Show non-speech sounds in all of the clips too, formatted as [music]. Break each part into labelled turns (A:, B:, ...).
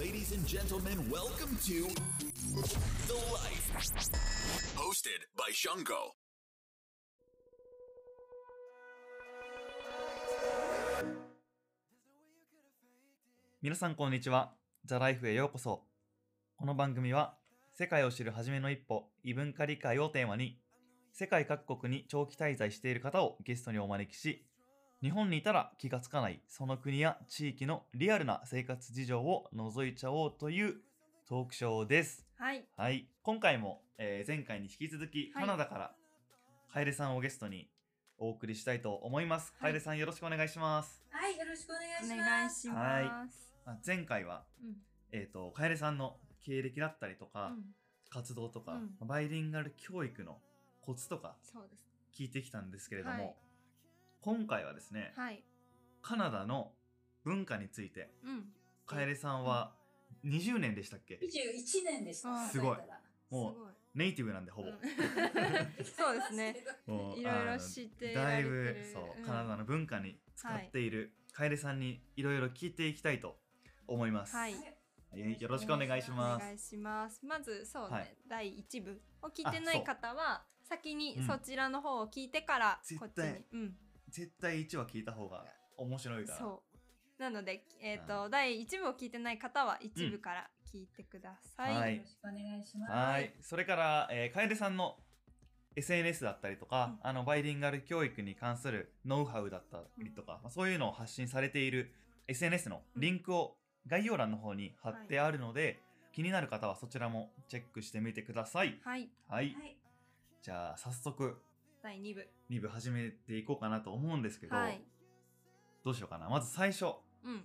A: Ladies and gentlemen, welcome to The Life. Hosted by Shungo.
B: 皆さんこんにちは。ザ・ライフへようこそ。この番組は、世界を知る初めの一歩、異文化理解をテーマに、世界各国に長期滞在している方をゲストにお招きし、日本にいたら気がつかないその国や地域のリアルな生活事情を覗いちゃおうというトークショーです。
C: はい。
B: はい。今回も、えー前回に引き続き、
C: はい
B: カナダから、カエルさんをゲストにお送りしたいと思います。
C: はい
B: カエルさんよろしくお願いします。
D: はい、よろしくお願いし
C: お
D: ます。
C: 願いします。
B: あ前回は、
C: うん。
B: えっ、と、カエルさんの経歴だったりとか、
C: うん
B: 活動とか、
C: うん
B: バイリンガル教育のコツとか
C: そうです。
B: 聞いてきたんですけれども、
C: はい
B: 今回はですね、
C: はい。
B: カナダの文化について、
C: うん。
B: カエルさんは20年でしたっけ
D: ？21年でした。
C: あ
B: すごいもう
C: すごい。
B: ネイティブなんでほぼ。
C: うん [laughs] そうですね。
B: もう
C: いろいろ知って
B: だいぶそう、
C: うん
B: カナダの文化に使っているカエルさんにいろいろ聞いていきたいと思います。
C: はい。
B: えよろしくお願いし
C: お
B: ます。
C: 願いします。まず、そうね、
B: はい
C: 第1部を聞いてない方は、先
B: うん
C: にそちらの方を聞いてから、こっちに。うん。
B: 絶対1話聞いた方が面白いから。
C: そう。なので、えっ、と、第1部を聞いてない方は、1部から聞いてください。
B: はい
D: よろしくお願いします。
B: はい。それから、えー、楓さんの SNS だったりとか、あの、バイリンガル教育に関するノウハウだったりとか、まあそういうのを発信されている SNS のリンクを概要欄の方に貼ってあるので、気になる方はそちらもチェックしてみてください。
C: はい。
B: はい。
D: はい。
B: じゃあ、早速、
C: 第2部。
B: 2部始めていこうかなと思うんですけど、
C: はい。
B: どうしようかな。まず最初、
C: うん。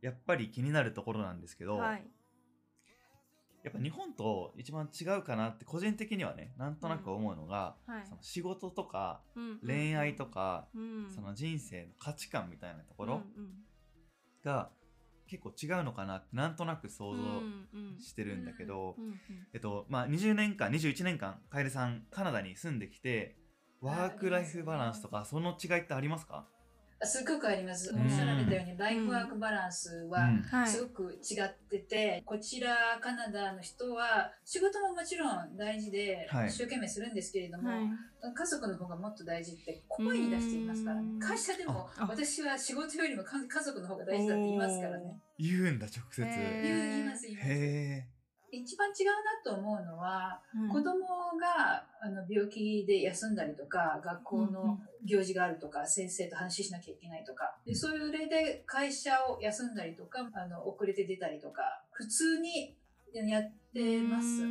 B: やっぱり気になるところなんですけど、
C: はい。
B: やっぱ日本と一番違うかなって個人的にはね、なんとなく思うのが、
C: はい
B: その仕事とか
C: うん
B: 恋愛とか、
C: うん、
B: その人生の価値観みたいなところ
C: うんうん
B: が結構違うのかなってなんとなく想像
C: うんうん
B: してるんだけど、
C: うんうん
B: えっと、まあ、20年間、21年間、カエルさん、カナダに住んできて、ワークライフバランスとか、その違いってありますか？
D: すっごくあります。
B: うん
D: おっしゃられたように、ライフワークバランスはすごく違ってて、こちらカナダの人は仕事ももちろん大事で
B: はい
D: 一生懸命するんですけれども、
C: はい
D: 家族の方がもっと大事って声に出していますから
C: うん
D: ね。会社でも
C: あ
D: 私は仕事よりも家家族の方が大事だって言いますからね。
B: 言うんだ、直接。
C: へ
D: 言う
B: へ
D: 言います言います。
B: え。
D: 一番違うなと思うのは、
C: うん。
D: 子供があの病気で休んだりとか、学校の行事があるとか、先生と話しなきゃいけないとか、でそういう例で会社を休んだりとか、あの遅れて出たりとか、普通にやってます。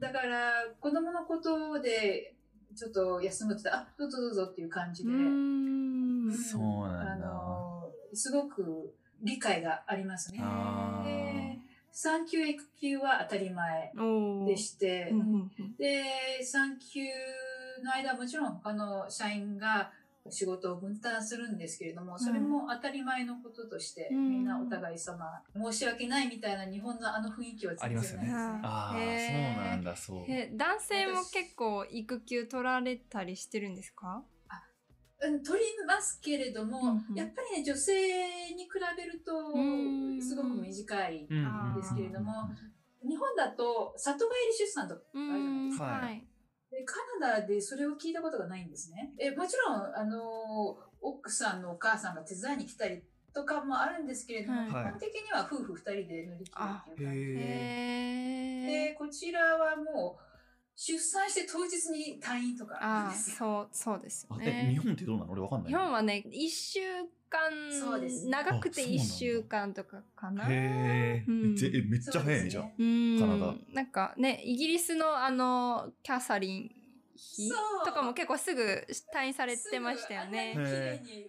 D: だから、子供のことで、ちょっと休むって言ったら、あ、どうぞどうぞっていう感じで、
C: うん。
B: そうなんだ。
D: あの、すごく理解がありますね。産休育休は当たり前でして、
C: うんうんうん。
D: で、産休の間はもちろん他の社員が仕事を分担するんですけれども、それも当たり前のこととして、
C: うん。
D: みんなお互い様、申し訳ないみたいな日本のあの雰囲気は全然ない。ですね。
B: ありますよねああ、そうなんだ、そう。
C: え男性も結構育休取られたりしてるんですか？
D: うん、取りますけれども、
C: うんうん
D: やっぱりね、女性に比べると
C: う、ん
D: すごく短い。
B: うん
D: ですけれども日本だと、里帰り出産とかあるじゃないですか。
B: はい
C: はい。
D: で、カナダでそれを聞いたことがないんですね。え、もちろん、あの、奥さんのお母さんが手伝いに来たりとかもあるんですけれども、
C: はい
D: 基本的には夫婦二人で乗り切るっていう感じ
B: へえ。
C: へ
D: で、こちらはもう、出産して当日に退院とか
C: ああ。そう、そうですよ
B: あえ、日
C: ね。
B: 本ってどうなの？俺わかんない。
C: 日本はね、一週間、
D: そうですね
C: 長くて一週間とかかな。
B: へえ、
C: うん
B: めっちゃ、早いね、じゃあ。
C: うん
B: カナダ
C: なんかね、イギリスのあの、キャサリン妃
D: そう
C: とかも結構すぐ退院されてましたよね。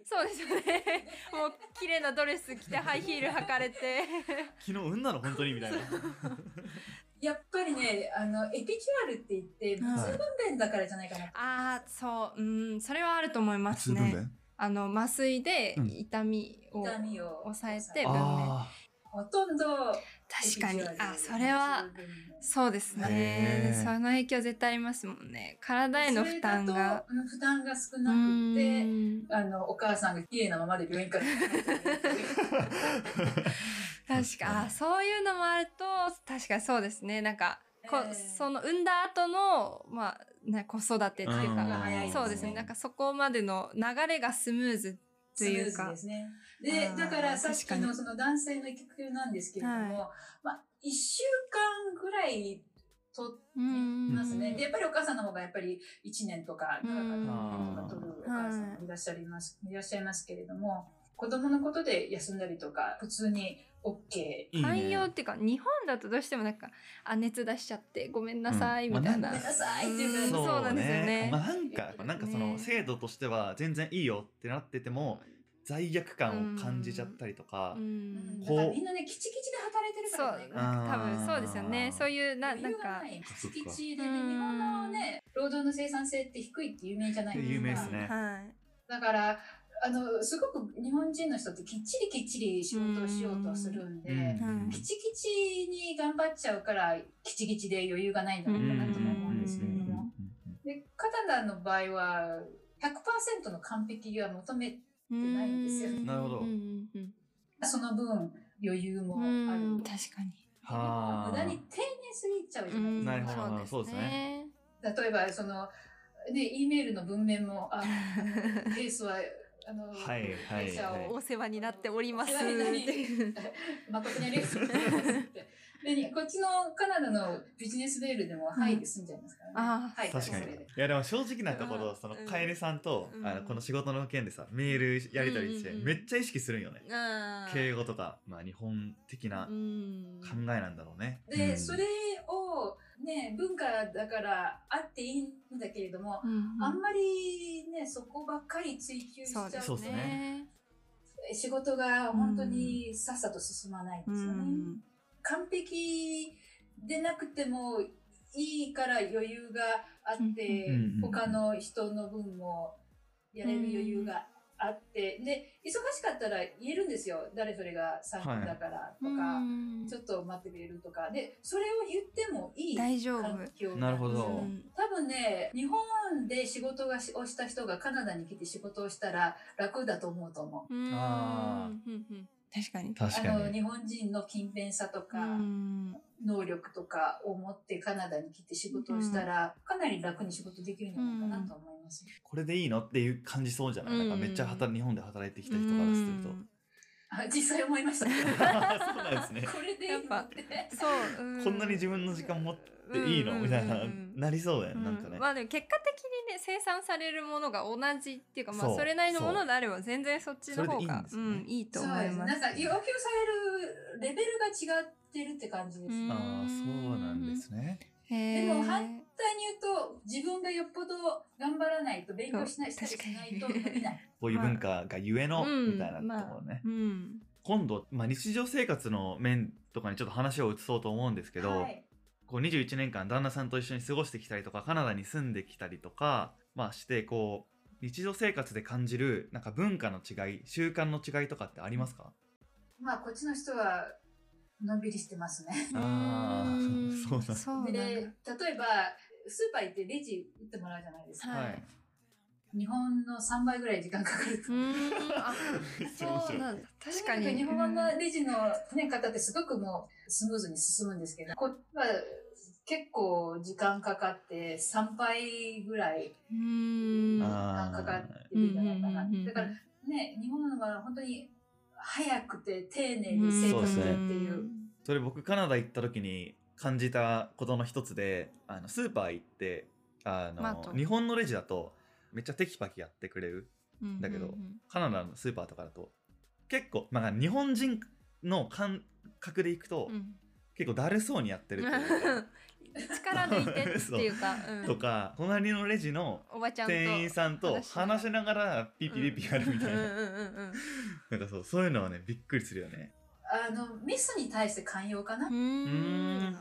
C: そうですよね。[laughs] もう綺麗なドレス着てハイヒール履かれて。
B: 昨日産んだの？本当に？みたいな。
D: やっぱりね、あの、エピキュアルって言って、無痛分娩だからじゃないかな。
C: ああ、そう、うん、それはあると思いますね。
B: 娩
C: あの、麻酔で
B: うん
C: 痛みを
D: 痛みを
C: 抑えて分娩。
B: あ
D: ほとんど、
C: 確かに。あ、それは、そうです
B: へ
C: ね。
B: ー。
C: その影響絶対ありますもんね。体への負担が。
D: 負担が少
C: う
D: なくて、
C: ん。
D: あの、お母さんが綺麗なままで病院から
C: 確確かあそういうのもあると確かにそうですね。なんかこ、
D: ええ。
C: その産んだ後のまあね子育てっていう
B: うん。
C: か、そうですね。なんかそこまでの流れがスムーズというか。
D: スムーズですね。でだからさっきのその男性の育休なんですけれども、
C: は
D: まあ、1週間ぐらいとますね。で、やっぱりお母さんの方がやっぱり1年とか長かったりとか取るお母さんもいらっしゃいます、いらっしゃいますけれども、子供のことで休んだりとか、普通に OK。
B: いい
C: 寛容っ
B: ね。
C: ていうか日本だとどうしてもなんかあ熱出しちゃってごめんなさい
B: うん。
C: みたいな、
B: まあ
D: ごめんなさいっていう
C: そうなんですよね。
B: まあなんか、なんかその
C: ね。
B: 制度としては全然いいよってなってても、罪悪感を感じちゃったりとか
C: う、ん。
D: だ
B: こう
D: からみんなね、キチキチで働いてるか
C: そう
D: らね。
C: 多分そうですよね。そういうななんか。
D: キチキチでね、
C: うん
D: 日本のね、労働の生産性って低いって有名じゃないですか。
B: 有名ですね。
C: はい。
D: だから、あの、すごく日本人の人ってきっちりきっちり仕事をしようとするんで、
B: うん。
D: キチキチに頑張っちゃうから、キチキチで余裕がないんだろうかなとも思うんですけれども。で、カナダの場合は、100%の完璧は求め、ないんですよ。
C: うん。
B: なるほど。
D: その分余裕もあ
C: うん
D: る。
C: 確かに。
B: はあ。
D: 無駄に丁寧すぎちゃうじゃないですか。
B: なるほど。そうです
C: ね。
D: 例えば、その、ね、E メールの文面も、あ、[laughs] ケースは、あの、
B: はいはい
D: 弊社を
B: はい
C: お世話になっております。
D: お世話になり
C: っていう
D: 誠にありがとうございますって。で、こっちのカナダのビジネスメールでも、はいで済んじゃいますからね。
C: あー。
D: はい、
B: 確かに。いやでも正直なところ、
C: うん
B: その楓さんと、
C: うん
B: あのこの仕事の件でさ、メールやり取りして、
C: うんうんうん。
B: めっちゃ意識するんよね。敬語とか、まあ日本的な
C: うん。
B: 考えなんだろうね。
D: で、
B: うん。
D: それを、ね、文化だからあっていいんだけれども、
C: うん
D: あんまりね、そこばっかり追求しちゃうと
B: そうですね。
D: 仕事が本当にさっさと進まないんですよね。
C: うん
D: 完璧でなくてもいいから余裕があって、
B: うんうん
D: 他の人の分もやれる余裕があって、で、忙しかったら言えるんですよ。誰それが参加だからとか、
C: うん。
D: ちょっと待ってくれるとか。で、それを言ってもいい
C: 大丈夫。
D: 環境
B: なるほど。
C: うん。
D: 多分ね、日本で仕事がしをした人がカナダに来て仕事をしたら楽だと思うと思う。
C: うん。
B: あ
C: うんうん確かに
B: 確か
D: あの、
B: に。
D: 日本人の勤勉さとか、
C: うん
D: 能力とかを持ってカナダに来て仕事をしたら、かなり楽に仕事できるんじゃないかなと思います。
B: これでいいの？っていう感じそうじゃない、なんかめっちゃ働日本で働いてきた人からすると。
D: あ実際思いました。[laughs]
B: そうなんですね。
D: これでいいのって。
C: そう、うん
B: こんなに自分の時間持っていいの、
C: うん
B: みたいな、なりそうだよ、
C: うん
B: なんかね。
C: まあでも結果的にね生産されるものが同じっていうかまあ
B: そう
C: それなりのものであれば全然そっちの方が
B: いい
C: うんいいと。思います。
D: なんか要求されるレベルが違ってるって感じです。
C: うん
B: ああ、そうなんですね。
C: へー
D: でも反対に言うと、自分がよっぽど頑張らないと、勉強しないしたりしないと伸びない。[laughs]
B: こういう文化がゆえの、
C: うん
B: みたいなところね。
C: うん
B: 今度、まあ、日常生活の面とかにちょっと話を移そうと思うんですけど、
D: はい。
B: こう21年間旦那さんと一緒に過ごしてきたりとかカナダに住んできたりとか、まあ、してこう日常生活で感じるなんか文化の違い習慣の違いとかってありますか、
D: まあ、こっちの人は、のんびりしてますね。
B: ああ
C: うん。
B: そうなん
D: で、例えば、スーパー行ってレジ打ってもらうじゃないですか。
C: はい。
D: 日本の3倍ぐらい時間かかる [laughs]
C: そうなんだ。確かに。
D: 日本のレジの、ね、方ってすごくもうスムーズに進むんですけど、こっちは結構時間かかって3倍ぐらい
C: うん。
D: 時
B: あ
D: 間かかってるんじゃないかな。だからね、日本は本当に早くて丁寧で正確っていう。
B: それ僕カナダ行った時に感じたことの一つであのスーパー行ってあの、
C: まあと
B: 日本のレジだとめっちゃテキパキやってくれる。
C: うん
B: だけど
C: うんうん
B: カナダのスーパーとかだと結構、まあ、日本人の感覚でいくと、
C: うん
B: 結構だるそうにやってるというか。
C: 力抜いてっていうか、う。ん。
B: とか隣のレジの
C: おばちゃんと
B: 店員さんと話しながら。ピピピピやるみたいな、
C: うん。うんうんうん
B: なんかそうそういうのはねびっくりするよね。
D: あの、ミスに対して寛容かな？
C: うん
B: ん。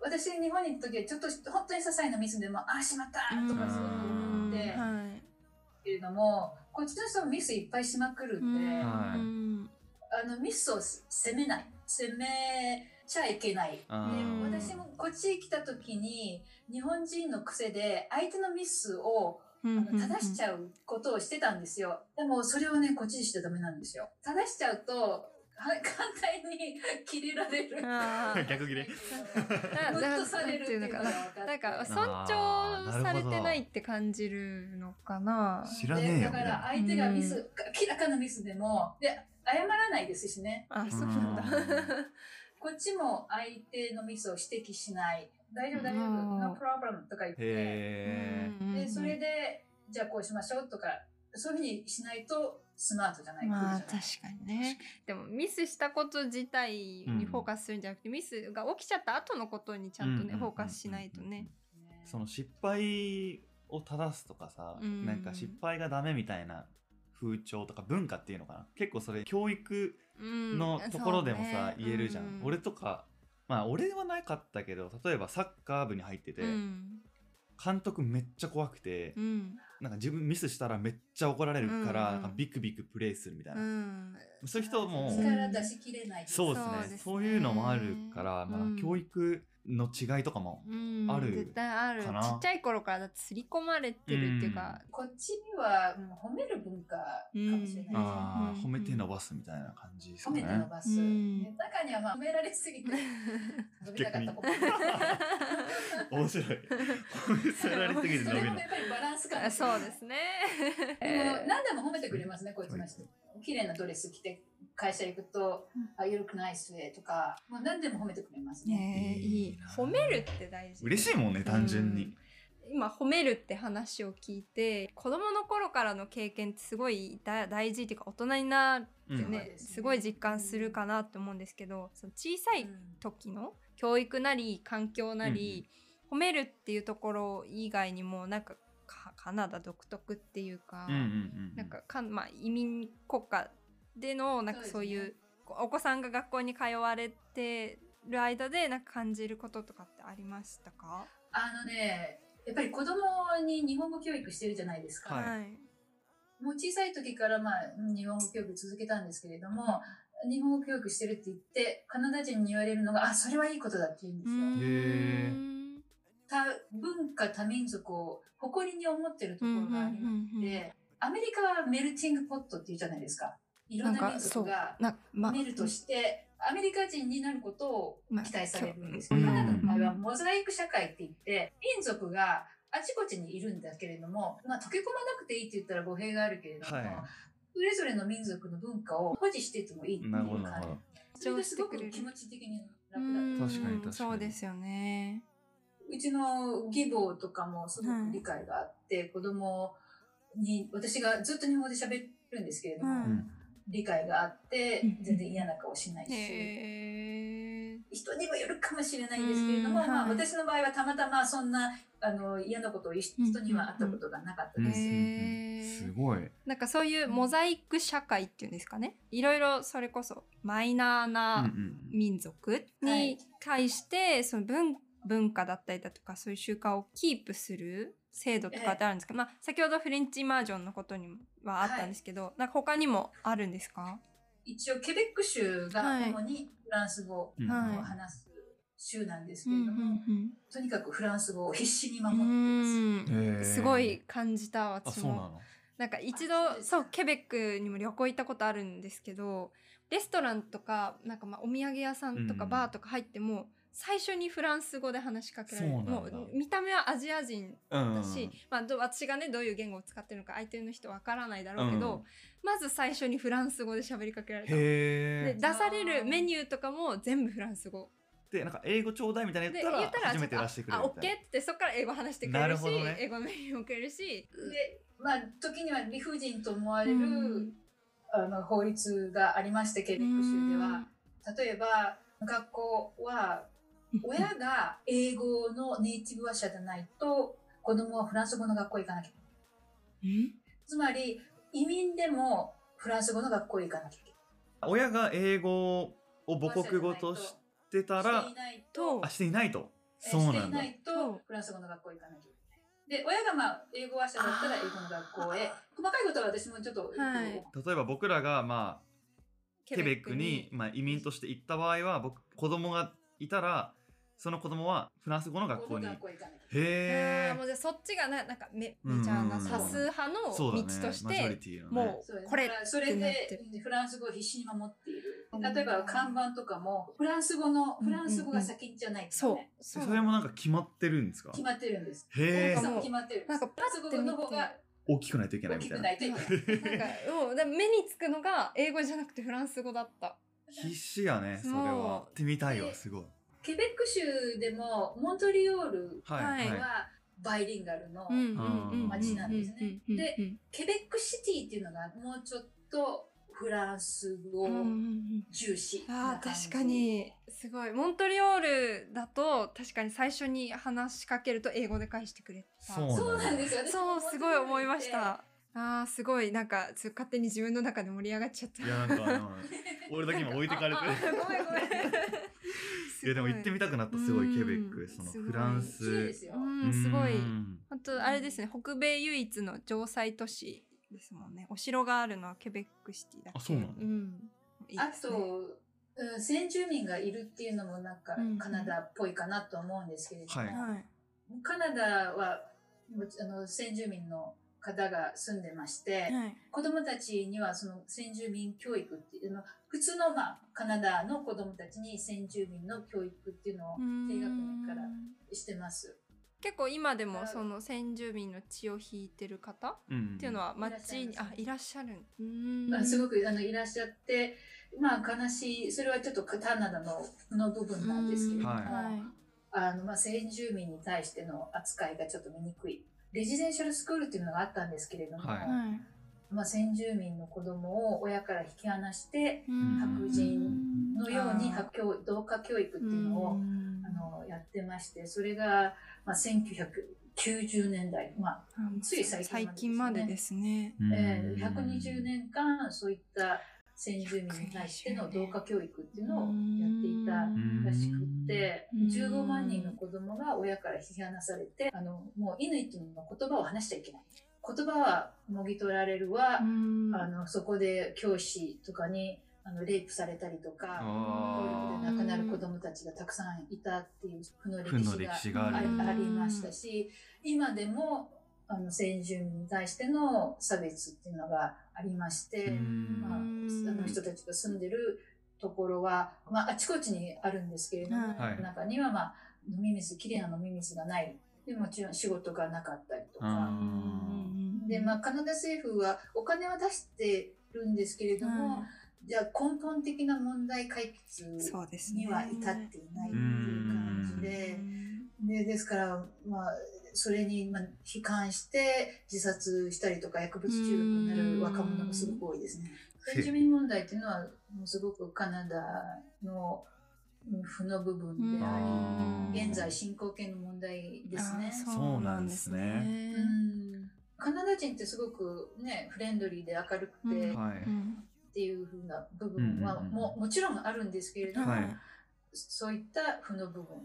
D: 私、日本に行った時は、ちょっと本当に些細なミスでも、あ、しまったとかすごく思って、
C: はい
D: けれども、こっちの人はミスいっぱいしまくるん。で、
C: うん。
B: はい
C: うん。
D: あのミスを責めない責めちゃいけない。私もこっち来た時に日本人の癖で相手のミスをあの正しちゃうことをしてたんですよ。でもそれをねこっちでしちゃダメなんですよ。正しちゃうとは反対に [laughs] 切れられる。
B: 逆切れ。
C: な
D: ムッとされるっていうのかって。
C: なんか尊重されてないって感じるのかな。
B: 知らねえ
D: だから相手がミス、明らかなミスでも、で、謝らないですしね。
C: あ、そうなんだ。
D: こっちも相手のミスを指摘しない。大丈夫、大丈夫、
C: うん
D: no problem とか言って。
B: へ
D: で、それで、じゃあこうしましょうとか、そういうふうにしないとスマートじゃない。
C: まあ確かにね。でもミスしたこと自体にフォーカスするんじゃなくて、ミスが起きちゃった後のことにちゃんとね、
B: うん
C: フォーカスしないとね。
B: その失敗を正すとかさ、
C: うん
B: なんか失敗がダメみたいな風潮とか文化っていうのかな？結構それ教育
C: うん。
B: のところでもさ、
C: そうね。
B: 言えるじゃん、
C: うん。
B: 俺とかまあ俺はなかったけど例えばサッカー部に入ってて、
C: うん。
B: 監督めっちゃ怖くて、
C: うん。
B: なんか自分ミスしたらめっちゃ怒られるから、
C: うん。
B: なんかビクビクプレイするみたいうな、
C: ん。
B: そういう人も
D: 力出しきれない。
B: そうですね
C: そうですね。
B: そういうのもあるから、まあ
C: うん。
B: 教育の違いとかも、
C: うん
B: ある
C: 絶対あるちっちゃい頃からだって刷り込まれてるっていうか、
D: こっちにはもう褒める文化かもしれないですね。
B: あー
C: うん
B: 褒めて伸ばすみたいな感じですね。
D: めて伸ばす。
C: うん
D: で中にはまあ褒められすぎて [laughs] 伸びなかった子も
B: 面白い。褒めさられすぎて伸びない
D: それもやっ。ぱりバランス感
C: あそうですね。
D: でも何でも褒めてくれますね、こいつの人。綺麗なドレス着て会社行くと、あ、ゆるくないっすねとか、もう何でも褒めてくれますね。
C: ねえ
B: いい。
C: 褒めるって大事。
B: 嬉しいもんね、単純に。
C: 今褒めるって話を聞いて子供の頃からの経験ってすごい大大事っていうか大人になって
B: うん。
C: ね、
D: そうですね。
C: すごい実感するかなって思うんですけどその小さい時の教育なり環境なり、褒めるっていうところ以外にもなんかかカナダ独特っていうか、
B: うんうんうん。
C: なんかかん、まあ、移民国家でのなんかそういうお子さんが学校に通われてる間でなんか感じることとかってありましたか？
D: あのね、やっぱり子供に日本語教育してるじゃないですか。
B: はい
C: い
D: もう小さい時からまあ日本語教育続けたんですけれども、日本語教育してるって言って、カナダ人に言われるのが、あ、それはいいことだって言うんですよ。多文化、多民族を誇りに思ってるところがありまして、アメリカはメルティングポットって言うじゃないですか。いろんな民族が
C: なま
D: メルとして、アメリカ人になることを
C: まあ
D: 期待されるんですけど、
B: うん。
D: カナダの場合はモザイク社会って言って、民族があちこちにいるんだけれども、まあ溶け込まなくていいって言ったら語弊があるけれども、
B: はい。
D: それぞれの民族の文化を保持していてもいいっていう
B: なるほど、な
D: 感。それがすごく気持ち的に楽だった。
C: うん。
B: 確かに確かに。
C: そうですよね。
D: うちの義母とかもすごく理解があって、子供に、私がずっと日本語で喋るんですけれども、
C: うん
B: うん
D: 理解があって
C: うん、
D: 全然嫌な顔しないし、人にもよるかもしれないんですけれども、
C: うん。
D: まあ、
C: はい。
D: 私の場合はたまたまそんなあの嫌なことを人にはあったことがなかったです。
B: うんすごい。
C: なんかそういうモザイク社会っていうんですかね。いろいろそれこそマイナーなん民族
D: はい。
C: に対してその文文化だったりだとかそういう習慣をキープする制度とかってあるんですか、まあ先ほどフレンチイマージョンのことにはあったんですけど、なんか他にもあるんですか？
D: 一応、ケベック州が
C: はい。
D: 主にフランス語を
B: うん。
C: はい
D: 話す州なんですけれども、
C: うん
D: とにかくフランス語を必死に守
C: う
D: っています。
C: すごい感じた
B: あ、
C: 私も。
B: そうなの？
C: なんか一度そうケベックにも旅行行ったことあるんですけどレストランとかなんかまあお土産屋さんとか
B: うん。
C: バーとか入っても、最初にフランス語で話しかけられる。もう見た目はアジア人
B: うんうん
C: だし、まあ、ど私がねどういう言語を使ってるのか相手の人わからないだろうけど、
B: うん
C: まず最初にフランス語で喋りかけられた。
B: へ
C: で
B: え。
C: 出されるメニューとかも全部フランス語。
B: で、なんか英語ちょうだいみたいな
C: で
B: 言ったら、初めて出してくれ
C: あオッケーってそこから英語話してくれるし
B: ね。
C: 英語のメニューもくれるし、
D: で、まあ、時には理不尽と思われる、
C: うん。
D: あの法律がありまして、ケベック州では。例えば、学校は、親が英語のネイティブ話者でないと、子供はフランス語の学校へ行かなきゃ。つまり、移民でもフランス語の学校へ行かなきゃいけ
B: な。親が英語を母国語としてた。ら
D: してい、ない
C: と
D: と
B: あ、していないと。
D: えー
B: そうなんだ
D: していな。いとフランス語の学校へ行かなきゃいけない。で、親がまあ、英語話者だったら英語の学校へ。細かいことは私もちょっと、
C: はい
B: 例えば僕らが、まあ、ケベックに、まあ、移民として行った場合は僕子供がいたらその子供はフランス語の学校に。へ
D: 学校行かなきゃ
B: え
C: もうじゃあそっちがななんかメ
B: うん
C: メジャーな
B: うん。
C: 多数派の道としても
D: そう
C: これ
D: それでフランス語を必死に守っている。
C: うん。
D: 例えば看板とかもフランス語のフランス語が先じゃない
C: そう
D: ね。
C: そう。
B: それもなんか決まってるんですか？
D: 決まってるんです。
B: へえ
D: 決まってる
C: なんか
D: フランス語の方が
B: 大きくないといけない
D: 大きく
B: みたいな。
D: ないといけない。[laughs]
C: なんかもう目につくのが英語じゃなくてフランス語だった。
B: 必死やねそれは。
C: そう。
B: 行ってみたいわすごい
D: ケベック州でもモントリオール
B: はいはい。
D: はバイリンガルの街なんですね
C: うん
D: で
C: うん
D: ケベックシティっていうのがもうちょっとフランス語重視
C: あー
D: な感じ
C: 確かにすごいモントリオールだと確かに最初に話しかけると英語で返してくれた
B: そう
D: そうなんですよ私
C: そうすごい思いましたあーすごい。なんかつ勝手に自分の中で盛り上がっちゃった。
B: いやなんかあの [laughs] 俺だけ今置いてかれて。
C: ああごめんごめん。[laughs]
B: いやでも行ってみたくなったすごいケベックそのフランス。
C: うんすごい。
B: うん。
C: 本当あれですね北米唯一の城塞都市ですもんね。お城があるのはケベックシティだけ。
B: あそうなの？
C: ん。いい
D: あと、うん先住民がいるっていうのもなんか
C: うん
D: カナダっぽいかなと思うんですけれども、
B: はい。
C: はい。
D: カナダはあの先住民の方が住んでまして、
C: はい。
D: 子供たちにはその先住民教育っていうの普通の、まあ、カナダの子供たちに先住民の教育っていうのを低学年からしてます。
C: 結構今でもその先住民の血を引いてる方っ
B: うん。
C: ていうのは街にあいらっしゃるうーん。
D: あすごくあのいらっしゃって、まあ悲しい、それはちょっとカナダのの部分なんですけれども、
B: はい。
C: はい。
D: あのまあ先住民に対しての扱いがちょっと見にくい。レジデンシャルスクールっていうのがあったんですけれども、
B: はい。
C: はい
D: まあ、先住民の子供を親から引き離して
C: うん。
D: 白人のように白教同化教育っていうのを
C: うん。
D: あのやってましてそれが、まあ、1990年代、まあつい最近までですね。
C: 最近までですね。
B: うん。
D: えー120年間そういった先住民に対しての同化教育っていうのをやっていたらしくって
C: うん。
D: 15万人の子供が親から引き離されてあのもうイヌイットの言葉を話しちゃいけない。言葉はもぎ取られるわ、
C: うん。
D: あのそこで教師とかにあのレイプされたりとか
B: あ
D: 暴力で亡くなる子供たちがたくさんいたっていう負の歴史が
B: あ
D: りましたし今でもあの先住民に対しての差別っていうのがありまして、
B: うん。
D: まあ、あの人たちが住んでるところは、まあ、あちこちにあるんですけれども、
B: はい。
D: 中には、まあ、飲み水きれいな飲み水がない。でもちろん仕事がなかったりとか。
B: あ
D: で、まあ、カナダ政府はお金は出してるんですけれども、じゃあ根本的な問題解決
C: そうですね
D: には至っていないっていう感じで、でですから、まあ、それにまあ悲観して自殺したりとか薬物中毒になる若者がすごく多いですね。先住民問題っていうのはもうすごくカナダのうん負の部分であり、現在進行形の問題ですね。
B: そうなんですね。
D: うん。カナダ人ってすごくね、フレンドリーで明るくて、
C: うん。
D: っ
B: はい。
C: うん
D: ていう風な部分はももちろんあるんですけれども、
B: はい。
D: そういった負の部分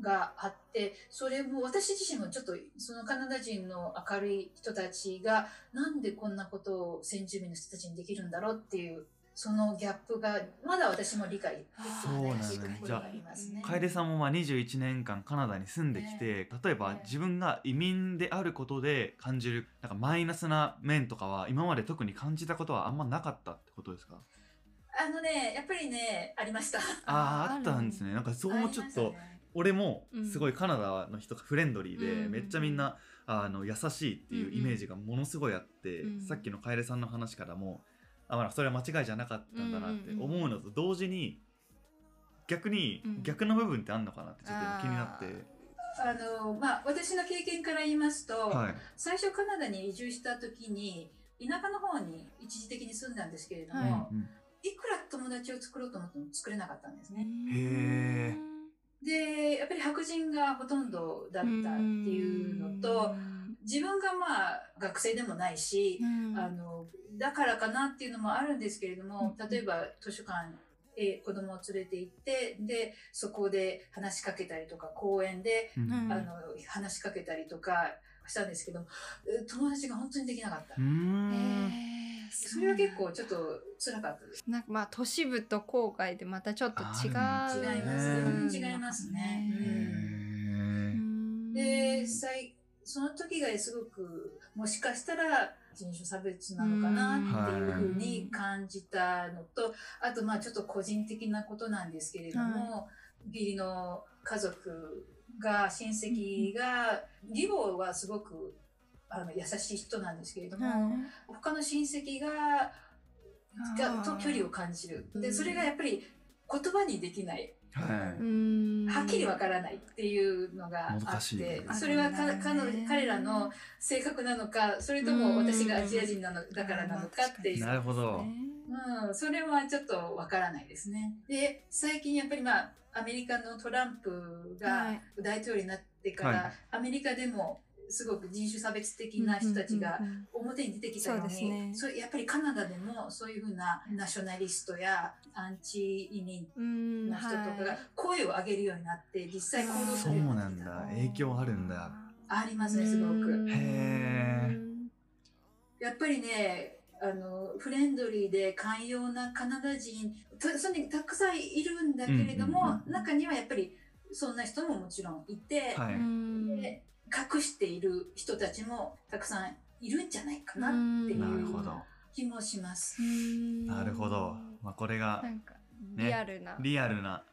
D: があって、それも私自身もちょっとそのカナダ人の明るい人たちがなんでこんなことを先住民の人たちにできるんだろうっていう、そのギャップがまだ私も理解できてないところがありますね。
B: 楓さんもまあ21年間カナダに住んできて、例えば
D: ね
B: 自分が移民であることで感じるなんかマイナスな面とかは今まで特に感じたことはあんまなかったってことですか？
D: あのね、やっぱりね、ありました。
B: あああったんですね。なんかそうもちょっと俺も
C: うん。
B: すごいカナダの人がフレンドリーで、
C: うん
B: めっちゃみんなあの優しいっていうイメージがものすごいあって、
C: うん
B: さっきの楓さんの話からもあまあそれは間違いじゃなかったんだなって思うのと同時に逆に
C: うん。
B: 逆の部分ってあんのかなってちょっと今気になって、
D: あの、まあ、私の経験から言いますと、
B: はい。
D: 最初カナダに移住した時に、田舎の方に一時的に住んだんですけれども、
C: はい。
B: うん
D: いくら友達を作ろうと思っても作れなかったんですね。
B: へ
D: で、やっぱり白人がほとんどだったっていうのと、自分がまあ学生でもないし、あの、だからかなっていうのもあるんですけれども、
C: うん。
D: 例えば図書館へ子供を連れて行って、で、そこで話しかけたりとか、公園で、
B: うん。
C: うん。
D: あの、話しかけたりとかしたんですけど、え友達が本当にできなかった。
B: うー。ん
D: それは結構ちょっと辛かったです。
C: なんかまあ都市部と郊外でまたちょっと違う
B: 違います
D: 全然違います。ねで、最その時がすごく、もしかしたら人種差別なのかなっていうふうに感じたのと、あとまあちょっと個人的なことなんですけれども、義理の家族が、親戚が、義母はすごくあの優しい人なんですけれども、他の親戚が、がと距離を感じる。で、それがやっぱり言葉にできない。
B: はい。
D: はっきりわからないっていうのがあって
B: ね、
D: それはか
C: あるんだね。
D: 彼彼らの性格なのか、それとも私がアジア人なのだからなのかっていう。
B: なるほど。
D: うん、それはちょっとわからないですね。で、最近やっぱりまあ、アメリカのトランプ
C: は
D: が
C: い。
D: 大統領になってから、
B: はい。
D: アメリカでもすごく人種差別的な人たちが表に出てきたのに、
C: そうですね。
D: そうやっぱりカナダでもそういうふうなナショナリストやアンチ移民
C: うん
D: の人とかが声を上げるようになって実際行動す
B: そう
D: るように
B: な
D: なってた。
B: んだ。影響あるんだ。
D: ありますねすごく。
B: へ
D: やっぱりねあのフレンドリーで寛容なカナダ人たそにたくさんいるんだけれども、
B: うんうんうん
D: 中にはやっぱりそんな人ももちろんいて、
B: はい。
D: で隠している人たちもたくさんいるんじゃないかなってい
B: なるほ
D: う
B: ど。
D: 気もします。
B: なるほど。まあこれが
C: なんか
B: ね
C: リアルな、
B: リアルな、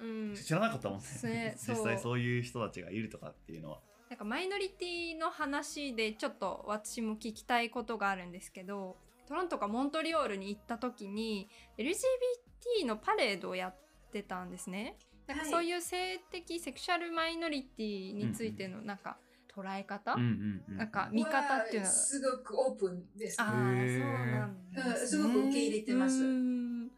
C: うん、
B: 知らなかったもんね
C: ね。
B: 実際
C: そう
B: そういう人たちがいるとかっていうのは。
C: なんかマイノリティの話でちょっと私も聞きたいことがあるんですけどトロントかモントリオールに行った時に LGBT のパレードをやってたんですね。なんか
D: はい。
C: そういう性的セクシャルマイノリティについてのなんか捉え方、
B: うん。
C: なんか見方っていうのは？
D: すごくオープンですね。
C: ああそうなんです、ね。
D: うんすごく受け入れてます。
C: うん。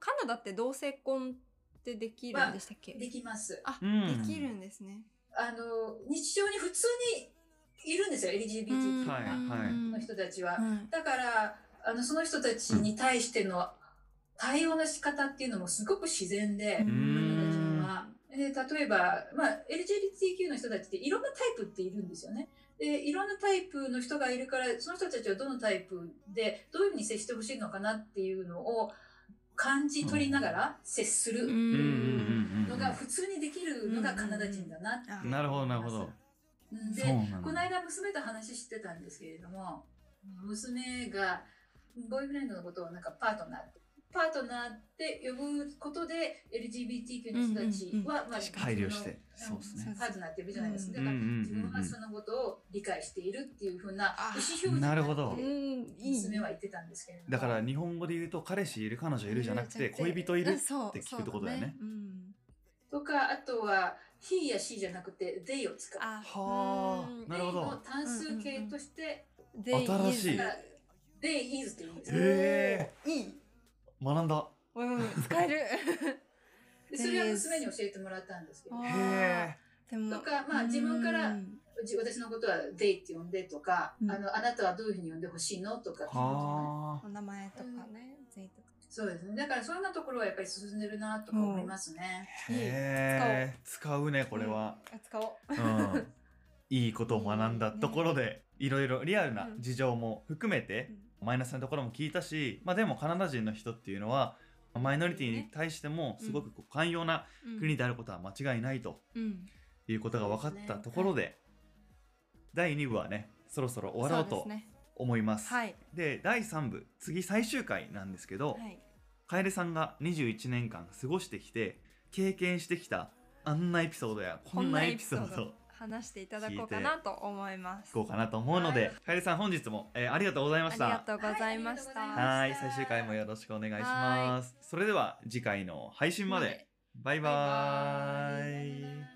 C: カナダって同性婚ってできるんでしたっけ、
D: できます。
C: あ、
B: うん。
C: できるんですね。
D: あの日常に普通にいるんですよ LGBT
B: はいはい。
D: の人たちは。
C: はい。
D: だからあのその人たちに対しての対応の仕方っていうのもすごく自然で、
C: う
B: ーん
D: 彼女はで例えば、まあ、LGBTQ の人たちっていろんなタイプっているんですよね。でいろんなタイプの人がいるからその人たちはどのタイプでどういうふうに接してほしいのかなっていうのを感じ取りながら接する
C: うん
B: うんうんうん
D: のが普通にできるのがカナダ人だなって。
B: なるほどなるほど。
D: うんで。この間娘と話してたんですけれども娘がボーイフレンドのことをなんかパートナーパートナーって呼ぶことで LGBTQ の人たちは、まあ、
B: 配慮して。そうですね。
D: パートナーって呼ぶじゃないですか、
C: うん
D: だから自分はそのことを理解しているっていうふうな
C: あ
D: 意思表示
B: なるほど。
D: 娘は言ってたんですけれども。
B: だから日本語で言うと彼氏いる彼女いるじゃなくて恋人いるって聞くってことだよね。
D: とかあとは he や she じゃなくて they を使う。
C: あ
B: はあ。
C: うん。
B: なるほど。
D: 単数形として、
B: 新しい。
D: they is って言うんですよ。
B: へえ
C: いい
B: 学んだ。
C: うん使える。[laughs]
D: でそれは娘に教えてもらったんですけど、
C: あ
B: へ
C: でも
D: とかまあ自分から私のことは they って呼んでとか、
C: うん。
D: あのあなたはどういうふうに呼んでほしいのとか。
C: お名前とかねゼイとか。
D: そうですね。だからそんなところはやっぱり進んでるなとか思いますね、
B: へえ。使う。ねこれは。
C: あ使おう。
B: うん。いいことを学んだところで [laughs] いろいろリアルな事情も含めてマイナスなところも聞いたし、まあでもカナダ人の人っていうのはマイノリティに対してもすごくこう寛容な国であることは間違いないと
C: うん。
B: いうことが分かったところで第2部はねそろそろ終わろうと思います。
C: はい。
B: で第3部次最終回なんですけど、
C: はい。
B: 楓さんが21年間過ごしてきて経験してきたあんなエピソードやこんなエピソードを
C: 話していただこうかなと思います。
B: いこうかなと思うので、
D: はい。
B: 楓さん本日も、えーありがとうございまし
C: ありが
B: た。
C: とうございました
D: はいありがとうございました。
B: はい最終回もよろしくお願いします。それでは次回の配信まで。バイバイ。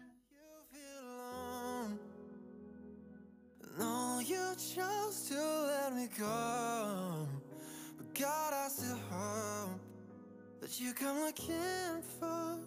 E: chose to let me go. But God, I still hope that you come looking for